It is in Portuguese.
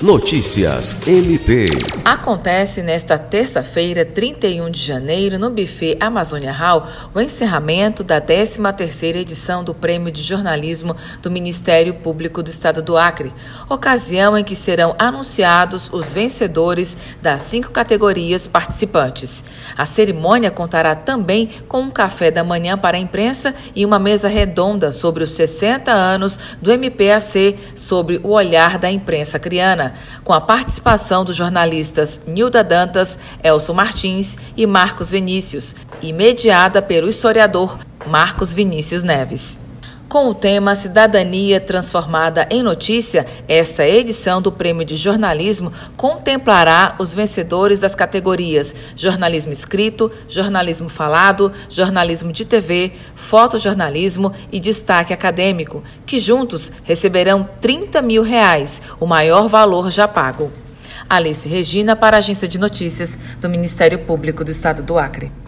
Notícias MP. Acontece nesta terça-feira, 31 de janeiro, no buffet Amazônia Hall, o encerramento da 13ª edição do Prêmio de Jornalismo do Ministério Público do Estado do Acre, ocasião em que serão anunciados os vencedores das cinco categorias participantes. A cerimônia contará também com um café da manhã para a imprensa e uma mesa redonda sobre os 60 anos do MPAC sobre o olhar da imprensa criana com a participação dos jornalistas Nilda Dantas, Elson Martins e Marcos Vinícius, e mediada pelo historiador Marcos Vinícius Neves. Com o tema Cidadania Transformada em Notícia, esta edição do Prêmio de Jornalismo contemplará os vencedores das categorias Jornalismo Escrito, Jornalismo Falado, Jornalismo de TV, Fotojornalismo e Destaque Acadêmico, que juntos receberão 30 mil reais, o maior valor já pago. Alice Regina, para a Agência de Notícias do Ministério Público do Estado do Acre.